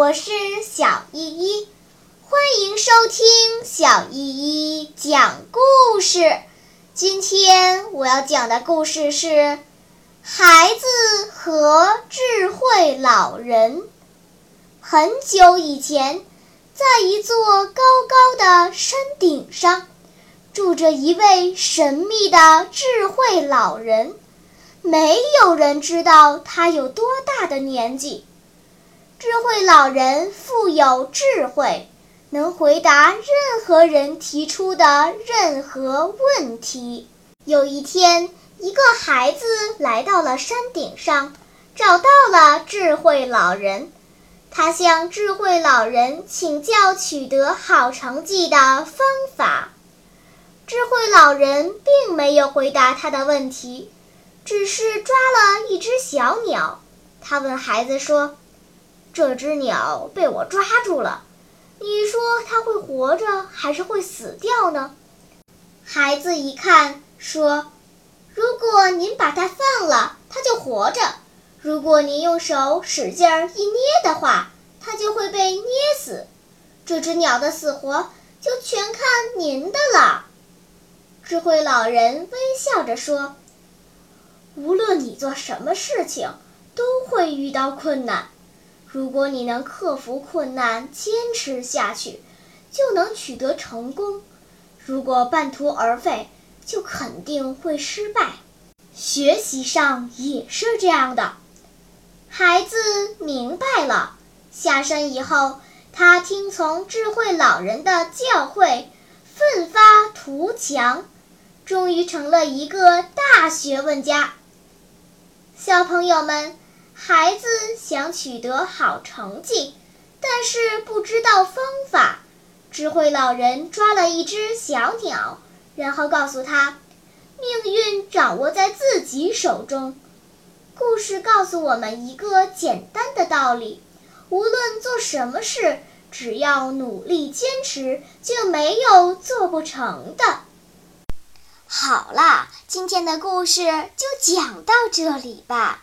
我是小依依欢迎收听小依依讲故事。今天我要讲的故事是孩子和智慧老人。很久以前在一座高高的山顶上住着一位神秘的智慧老人。没有人知道他有多大的年纪智慧老人富有智慧，能回答任何人提出的任何问题。有一天，一个孩子来到了山顶上，找到了智慧老人。他向智慧老人请教取得好成绩的方法。智慧老人并没有回答他的问题，只是抓了一只小鸟。他问孩子说：“这只鸟被我抓住了，你说它会活着还是会死掉呢？”孩子一看，说：“如果您把它放了，它就活着。”如果您用手使劲儿一捏的话，它就会被捏死。这只鸟的死活就全看您的了。智慧老人微笑着说：“无论你做什么事情，都会遇到困难。如果你能克服困难，坚持下去，就能取得成功；如果半途而废，就肯定会失败。学习上也是这样的。”孩子明白了。下山以后，他听从智慧老人的教诲，奋发图强，终于成了一个大学问家。小朋友们，孩子想取得好成绩，但是不知道方法。智慧老人抓了一只小鸟，然后告诉他：“命运掌握在自己手中。”故事告诉我们一个简单的道理：无论做什么事，只要努力坚持，就没有做不成的。好啦，今天的故事就讲到这里吧。